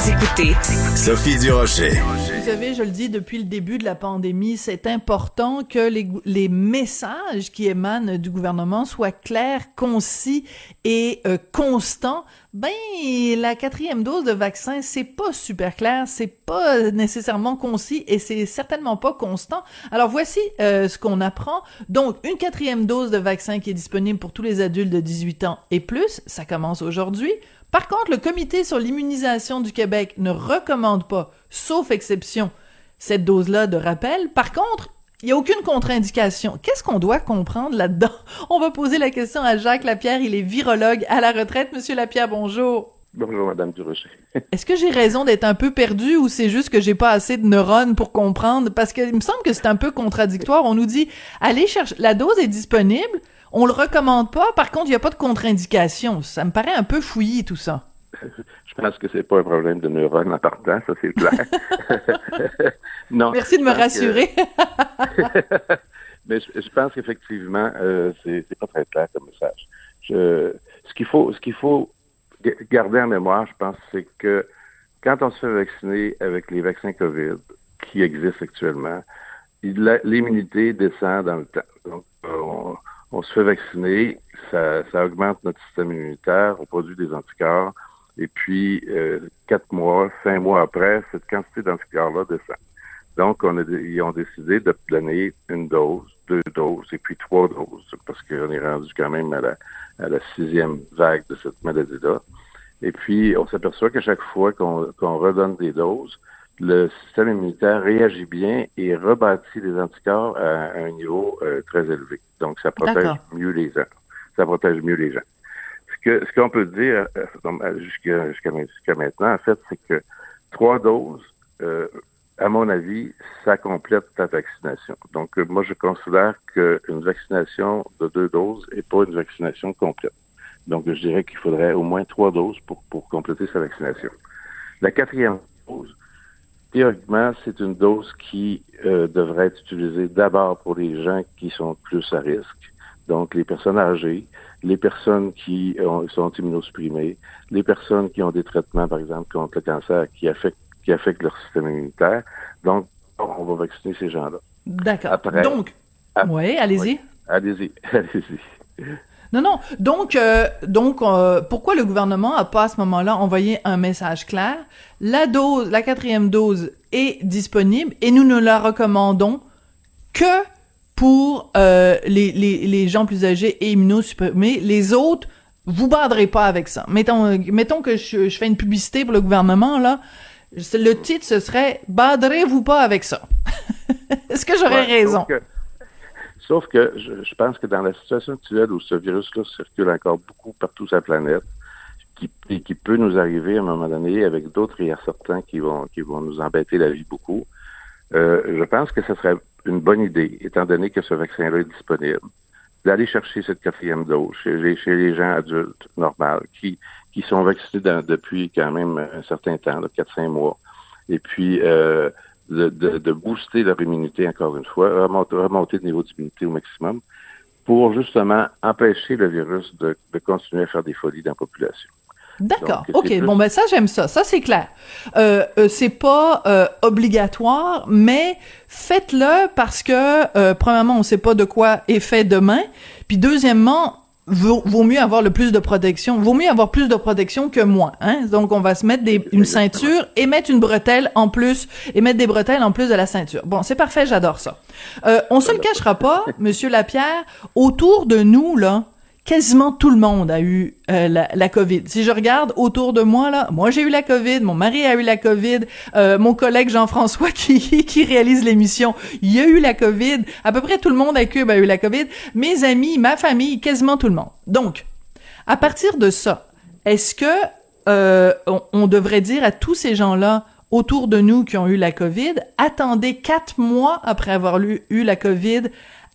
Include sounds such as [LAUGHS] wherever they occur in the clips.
Vous écoutez Sophie Durocher. Vous savez, je le dis depuis le début de la pandémie, c'est important que les, messages qui émanent du gouvernement soient clairs, concis et euh, constants. Ben, la quatrième dose de vaccin, c'est pas super clair, c'est pas nécessairement concis et c'est certainement pas constant. Alors voici euh, ce qu'on apprend. Donc, une quatrième dose de vaccin qui est disponible pour tous les adultes de 18 ans et plus, ça commence aujourd'hui. Par contre, le Comité sur l'immunisation du Québec ne recommande pas, sauf exception, cette dose-là de rappel. Par contre, il n'y a aucune contre-indication. Qu'est-ce qu'on doit comprendre là-dedans? [LAUGHS] On va poser la question à Jacques Lapierre. Il est virologue à la retraite. Monsieur Lapierre, bonjour. Bonjour, Madame Durocher. [LAUGHS] Est-ce que j'ai raison d'être un peu perdu ou c'est juste que j'ai pas assez de neurones pour comprendre? Parce qu'il me semble que c'est un peu contradictoire. On nous dit, allez chercher, la dose est disponible, on le recommande pas, par contre, il n'y a pas de contre-indication. Ça me paraît un peu fouillis, tout ça. [LAUGHS] Je pense que c'est pas un problème de neurones en partant, ça c'est clair. [LAUGHS] non. Merci de me que- rassurer. [LAUGHS] Mais je, je pense qu'effectivement, euh, c'est pas très clair comme message. Je, ce qu'il faut, ce qu'il faut ga- garder en mémoire, je pense, c'est que quand on se fait vacciner avec les vaccins COVID qui existent actuellement, l'immunité descend dans le temps. Donc, euh, on, on se fait vacciner, ça, augmente notre système immunitaire, on produit des anticorps, et puis euh, quatre mois, cinq mois après, cette quantité d'anticorps-là descend. Donc, on a, ils ont décidé de donner une dose, deux doses et puis trois doses, parce qu'on est rendu quand même à la, la sixième vague de cette maladie-là. Et puis, on s'aperçoit qu'à chaque fois qu'on redonne des doses, le système immunitaire réagit bien et rebâtit les anticorps à un niveau euh, très élevé. Donc, ça protège mieux les gens. Ça protège mieux les gens. Ce que ce qu'on peut dire euh, euh, jusqu'à jusqu'à jusqu'à maintenant, en fait, c'est que trois doses, euh, à mon avis, ça complète ta vaccination. Donc, euh, moi, je considère qu'une vaccination de deux doses n'est pas une vaccination complète. Donc, je dirais qu'il faudrait au moins trois doses pour, pour compléter sa vaccination. La quatrième dose, théoriquement, c'est une dose qui euh, devrait être utilisée d'abord pour les gens qui sont plus à risque, donc les personnes âgées, les personnes qui ont- sont immunosupprimées, les personnes qui ont des traitements, par exemple, contre le cancer qui affectent, qui affectent leur système immunitaire. Donc, on va vacciner ces gens-là. D'accord. Donc, oui, allez-y. oui. Allez-y, [LAUGHS] allez-y. Non, non. Donc, euh, donc, euh, pourquoi le gouvernement a pas à ce moment-là envoyé un message clair? La dose, la quatrième dose est disponible et nous ne la recommandons que pour euh, les, les, les gens plus âgés et immunosupprimés. Les autres, vous baderez pas avec ça. Mettons, euh, mettons que je, je fais une publicité pour le gouvernement là. Le titre ce serait baderez-vous pas avec ça? [LAUGHS] Est-ce que j'aurais Ouais, raison? Sauf que je, je pense que dans la situation actuelle où ce virus-là circule encore beaucoup partout sur la planète, qui, et qui peut nous arriver à un moment donné avec d'autres et certains qui vont, qui vont nous embêter la vie beaucoup, euh, je pense que ce serait une bonne idée, étant donné que ce vaccin-là est disponible, d'aller chercher cette quatrième dose chez les, chez les gens adultes normaux qui, qui sont vaccinés dans- depuis quand même un certain temps, 4-5 mois. Et puis, euh, de, de, de booster leur immunité, encore une fois, remonter, remonter le niveau d'immunité au maximum pour justement empêcher le virus de, de continuer à faire des folies dans la population. D'accord. OK. plus- Bon, ben ça, j'aime ça. Ça, c'est clair. Euh, euh, c'est pas euh, obligatoire, mais faites-le parce que, premièrement, on sait pas de quoi est fait demain. Puis, deuxièmement, vaut, vaut, mieux avoir le plus de protection, vaut mieux avoir plus de protection que moins. Hein? Donc, on va se mettre des, une ceinture et mettre une bretelle en plus, et mettre des bretelles en plus de la ceinture. Bon, c'est parfait, j'adore ça. Euh, on se le cachera pas, [LAUGHS] Monsieur Lapierre, autour de nous, là, quasiment tout le monde a eu euh, la, COVID. Si je regarde autour de moi là, moi j'ai eu la COVID, mon mari a eu la COVID, euh, mon collègue Jean-François [LAUGHS] qui réalise l'émission, il a eu la COVID, à peu près tout le monde à Cube a eu la COVID, mes amis, ma famille, quasiment tout le monde. Donc, à partir de ça, est-ce que euh, on, devrait dire à tous ces gens-là autour de nous qui ont eu la COVID, attendez quatre mois après avoir eu la COVID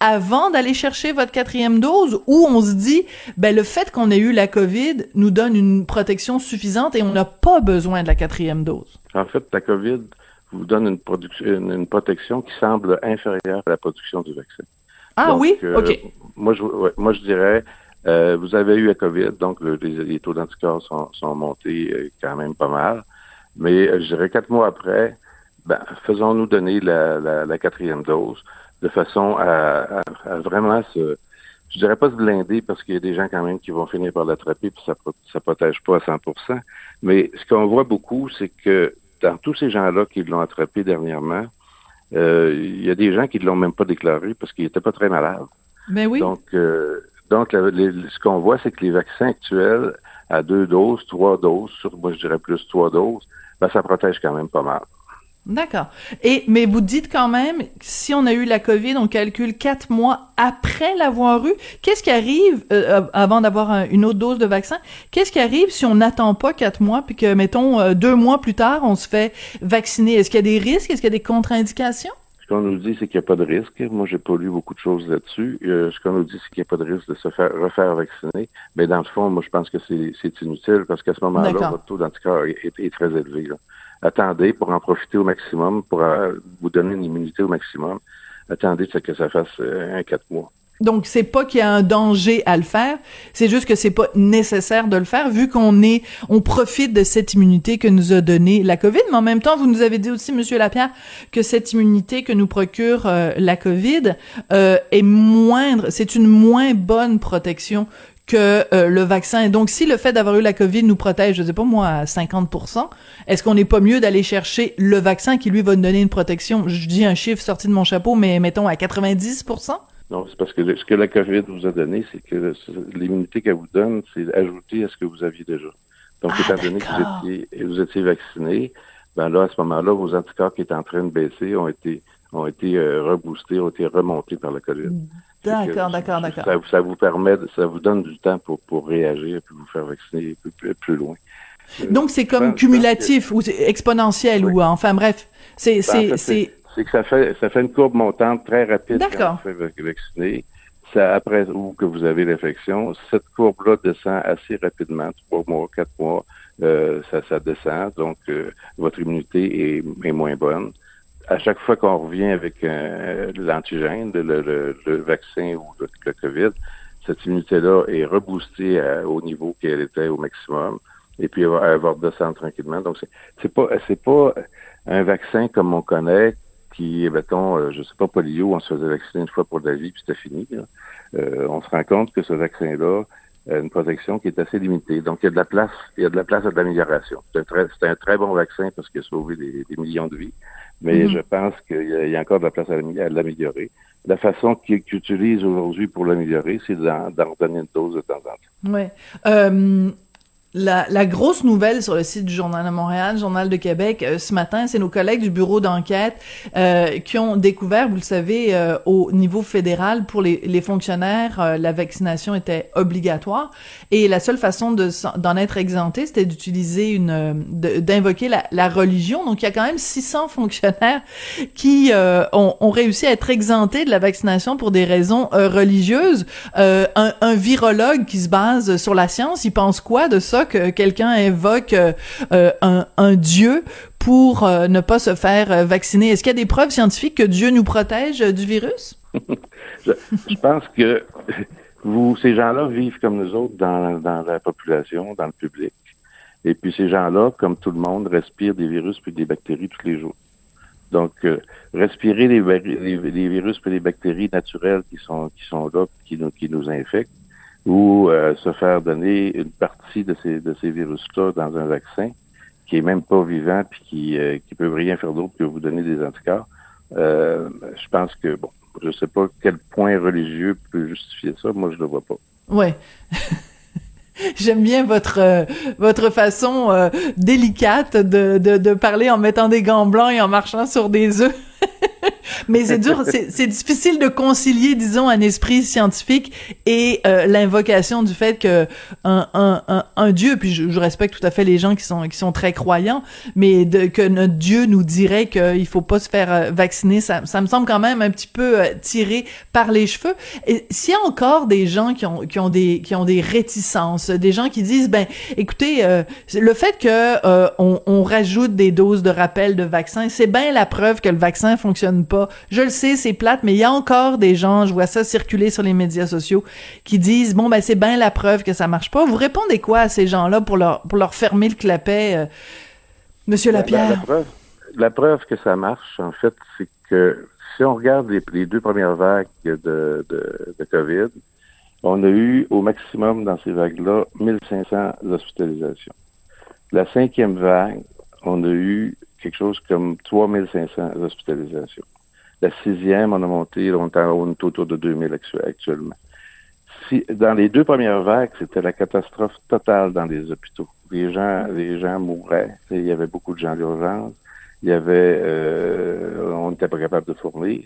avant d'aller chercher votre quatrième dose ou on se dit ben le fait qu'on ait eu la COVID nous donne une protection suffisante et on n'a pas besoin de la quatrième dose? En fait, la COVID vous donne une, une, protection qui semble inférieure à la production du vaccin. Ah oui? Euh, OK. Moi, je, moi, je dirais, euh, vous avez eu la COVID, donc les, taux d'anticorps sont, sont, montés euh, quand même pas mal. Mais je dirais quatre mois après, ben, faisons-nous donner la, la, la quatrième dose de façon à, vraiment se, je dirais pas se blinder parce qu'il y a des gens quand même qui vont finir par l'attraper puis ça ça protège pas à 100%. Mais ce qu'on voit beaucoup, c'est que dans tous ces gens-là qui l'ont attrapé dernièrement, euh, il y a des gens qui ne l'ont même pas déclaré parce qu'ils n'étaient pas très malades. Mais ben oui. Donc, euh, donc ce qu'on voit, c'est que les vaccins actuels à deux doses, trois doses, sur moi je dirais plus trois doses, ben, ça protège quand même pas mal. D'accord. Et mais vous dites quand même, si on a eu la COVID, on calcule quatre mois après l'avoir eu. Qu'est-ce qui arrive euh, avant d'avoir une autre dose de vaccin Qu'est-ce qui arrive si on n'attend pas quatre mois puis que mettons euh, deux mois plus tard on se fait vacciner? Est-ce qu'il y a des risques? Est-ce qu'il y a des contre-indications? Ce qu'on nous dit, c'est qu'il n'y a pas de risque. Moi, j'ai pas lu beaucoup de choses là-dessus. Euh, ce qu'on nous dit, c'est qu'il n'y a pas de risque de se faire refaire vacciner. Mais dans le fond, moi, je pense que c'est inutile parce qu'à ce moment-là, votre taux d'anticorps est, est, très élevé. Là attendez pour en profiter au maximum, pour euh, vous donner une immunité au maximum. Attendez que ça fasse euh, un quatre mois. Donc c'est pas qu'il y a un danger à le faire, c'est juste que c'est pas nécessaire de le faire vu qu'on est on profite de cette immunité que nous a donnée la Covid, mais en même temps vous nous avez dit aussi monsieur Lapierre que cette immunité que nous procure euh, la Covid est moindre, c'est une moins bonne protection que euh, le vaccin. Donc, si le fait d'avoir eu la COVID nous protège, je sais pas moi, à 50%, est-ce qu'on n'est pas mieux d'aller chercher le vaccin qui, lui, va nous donner une protection, je dis un chiffre sorti de mon chapeau, mais mettons à 90%? Non, c'est parce que ce que la COVID vous a donné, c'est que l'immunité qu'elle vous donne, c'est ajouté à ce que vous aviez déjà. Donc, ah, étant donné que vous étiez, vous étiez vacciné, ben là, à ce moment-là, vos anticorps qui étaient en train de baisser ont été ont été euh, reboostés, ont été remontés par la COVID. D'accord, d'accord, d'accord. Ça, vous permet, ça vous donne du temps pour, pour réagir puis vous faire vacciner plus, plus, loin. Euh, Donc c'est comme cumulatif ou exponentiel ou enfin bref, c'est ben, c'est c'est c'est que ça fait ça fait une courbe montante très rapide quand vous faites vacciner. Ça, après ou que vous avez l'infection, cette courbe-là descend assez rapidement, trois mois, quatre mois, euh, ça, ça descend, donc euh, votre immunité est, est moins bonne à chaque fois qu'on revient avec euh, l'antigène, le, le, vaccin ou le, COVID, cette immunité-là est reboostée au niveau qu'elle était au maximum. Et puis, elle va, elle va tranquillement. Donc, c'est pas, pas un vaccin comme on connaît qui, mettons, euh, je sais pas, polio, on se faisait vacciner une fois pour la vie, puis c'était fini. Euh, on se rend compte que ce vaccin-là une protection qui est assez limitée. Donc, il y a de la place, il y a de la place à de l'amélioration. C'est un, très, un très bon vaccin parce qu'il a sauvé des, des millions de vies mais mhm. je pense qu'il y, a encore de la place à l'améliorer. La façon qu'ils utilisent aujourd'hui pour l'améliorer, c'est d'en donner une dose de temps en temps. Oui. Euh, la, la, grosse nouvelle sur le site du Journal de Montréal, Journal de Québec, euh, ce matin, c'est nos collègues du bureau d'enquête euh, qui ont découvert, vous le savez, euh, au niveau fédéral, pour les, les fonctionnaires, la vaccination était obligatoire et la seule façon d'en être exempté, c'était d'utiliser une, d'invoquer la, la, religion. Donc, il y a quand même 600 fonctionnaires qui ont, ont, réussi à être exemptés de la vaccination pour des raisons religieuses. Un, un virologue qui se base sur la science, il pense quoi de ça? Que quelqu'un invoque euh, euh, un, dieu pour euh, ne pas se faire vacciner. Est-ce qu'il y a des preuves scientifiques que Dieu nous protège du virus? [LAUGHS] je, pense que vous, ces gens-là vivent comme nous autres dans, la population, dans le public. Et puis ces gens-là, comme tout le monde, respirent des virus puis des bactéries tous les jours. Donc, respirer les, virus et les bactéries naturelles qui sont là, qui nous infectent, ou euh, se faire donner une partie de ces, de ces virus-là dans un vaccin qui est même pas vivant puis qui, euh, qui peut rien faire d'autre que vous donner des anticorps. Euh, je pense que, bon, je sais pas quel point religieux peut justifier ça. Moi, je le vois pas. Ouais. [LAUGHS] J'aime bien votre euh, votre façon euh, délicate de, de, de parler en mettant des gants blancs et en marchant sur des œufs. Mais c'est dur, c'est difficile de concilier, disons, un esprit scientifique et euh, l'invocation du fait que un, un, un, Dieu, puis je, respecte tout à fait les gens qui sont qui sont très croyants, mais que notre Dieu nous dirait qu'il faut pas se faire euh, vacciner, ça, me semble quand même un petit peu euh, tiré par les cheveux. S'il y a encore des gens qui ont qui ont des qui ont des réticences, des gens qui disent ben écoutez, le fait que on, on rajoute des doses de rappel de vaccin, c'est bien la preuve que le vaccin fonctionne pas je le sais, c'est plate, mais il y a encore des gens, je vois ça circuler sur les médias sociaux, qui disent bon ben c'est bien la preuve que ça marche pas. Vous répondez quoi à ces gens-là pour leur pour leur fermer le clapet, euh, Monsieur Lapierre? La, preuve, la preuve que ça marche, en fait, c'est que si on regarde les, deux premières vagues de, de, de, COVID, on a eu au maximum dans ces vagues-là 1500 hospitalisations. La cinquième vague, on a eu quelque chose comme 3500 hospitalisations. La sixième, on a monté, on est autour de 2000 actuellement. Si, dans les deux premières vagues, c'était la catastrophe totale dans les hôpitaux. Les gens, les gens mouraient. Il y avait beaucoup de gens d'urgence. Il y avait, euh, on n'était pas capable de fournir.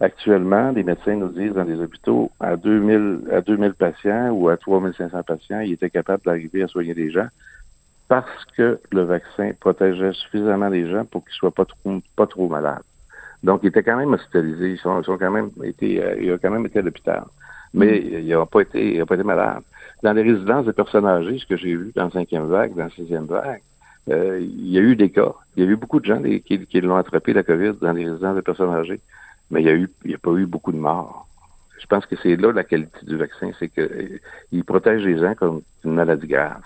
Actuellement, les médecins nous disent dans les hôpitaux, à 2000, à 2000 patients ou à 3500 patients, ils étaient capables d'arriver à soigner les gens parce que le vaccin protégeait suffisamment les gens pour qu'ils soient pas trop, pas trop malades. Donc, ils étaient quand même hospitalisés. Ils sont, quand même été, euh, ils ont quand même été à l'hôpital. Mais mm. ils n'ont pas été, ils n'ont pas été malades. Dans les résidences des personnes âgées, ce que j'ai vu dans la cinquième vague, dans la sixième vague, euh, il y a eu des cas. Il y a eu beaucoup de gens qui, qui l'ont attrapé, la COVID, dans les résidences des personnes âgées. Mais il y a eu, il n'y a pas eu beaucoup de morts. Je pense que c'est là la qualité du vaccin, c'est qu'il euh, protège les gens comme une maladie grave.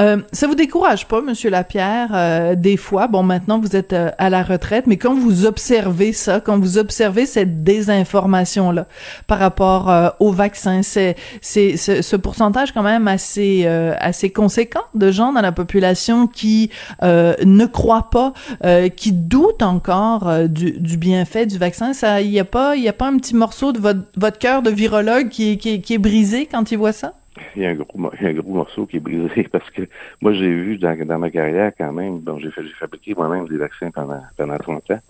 Euh, ça vous décourage pas, Monsieur Lapierre, euh, des fois? Bon, maintenant vous êtes euh, à la retraite, mais quand vous observez ça, quand vous observez cette désinformation là par rapport euh, au vaccin, c'est c'est ce pourcentage quand même assez assez conséquent de gens dans la population qui ne croient pas, qui doutent encore du, du, bienfait du vaccin. Ça, il y a pas il y a pas un petit morceau de votre votre cœur de virologue qui qui, qui est brisé quand il voit ça? Il y a un gros, un gros morceau qui est brisé [LAUGHS] parce que moi, j'ai vu dans, ma carrière quand même, bon, j'ai fabriqué moi-même des vaccins pendant, pendant 30 ans.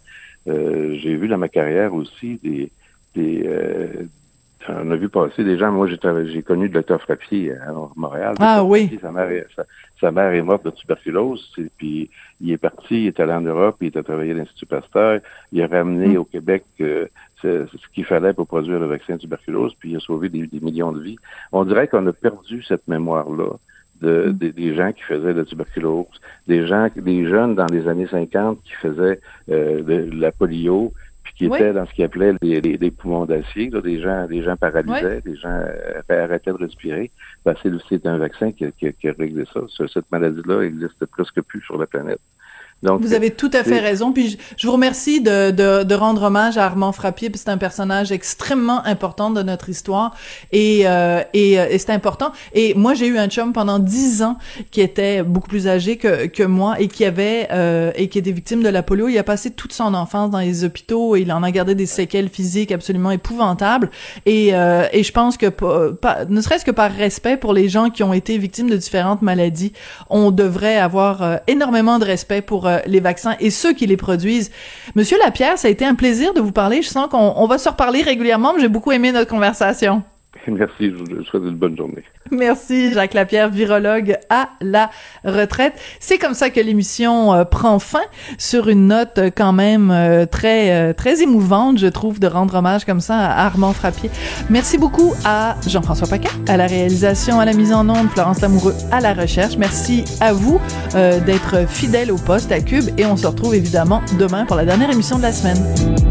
Euh, j'ai vu dans ma carrière aussi des, des, euh, on a vu passer des gens. Moi, j'ai connu le docteur Frappier à Montréal. Ah oui. sa, mère, sa, mère est morte de tuberculose. Puis il est parti, il est allé en Europe, il est travaillé à l'Institut Pasteur. Il a ramené mm. au Québec euh, ce, qu'il fallait pour produire le vaccin tuberculose, puis il a sauvé des, millions de vies. On dirait qu'on a perdu cette mémoire-là. De, mm. des gens qui faisaient de la tuberculose, des gens, des jeunes dans les années 50 qui faisaient euh, de la polio, qui étaient dans ce qu'ils appelaient les, les, poumons d'acier, des gens, des gens paralysés, des gens euh, arrêtaient de respirer. Ben, c'est un vaccin qui, qui, qui a réglé ça. Cette maladie-là n'existe presque plus sur la planète vous avez tout à fait raison. Puis je, vous remercie de, de, de, rendre hommage à Armand Frappier, puis c'est un personnage extrêmement important de notre histoire et euh, et, euh, et c'est important. Et moi j'ai eu un chum pendant dix ans qui était beaucoup plus âgé que que moi et qui avait euh, et qui était victime de la polio. Il a passé toute son enfance dans les hôpitaux et il en a gardé des séquelles physiques absolument épouvantables. Et euh, et je pense que pas, ne serait-ce que par respect pour les gens qui ont été victimes de différentes maladies, on devrait avoir euh, énormément de respect pour euh, les vaccins et ceux qui les produisent. Monsieur Lapierre, ça a été un plaisir de vous parler. Je sens qu'on va se reparler régulièrement, j'ai beaucoup aimé notre conversation. [LAUGHS] Merci, je vous souhaite une bonne journée. Merci, Jacques Lapierre, virologue à la retraite. C'est comme ça que l'émission euh, prend fin sur une note euh, quand même euh, très très émouvante, je trouve, de rendre hommage comme ça à Armand Frappier. Merci beaucoup à Jean-François Paquet, à la réalisation, à la mise en onde, Florence Lamoureux à la recherche. Merci à vous d'être fidèle au poste à Cube et on se retrouve évidemment demain pour la dernière émission de la semaine.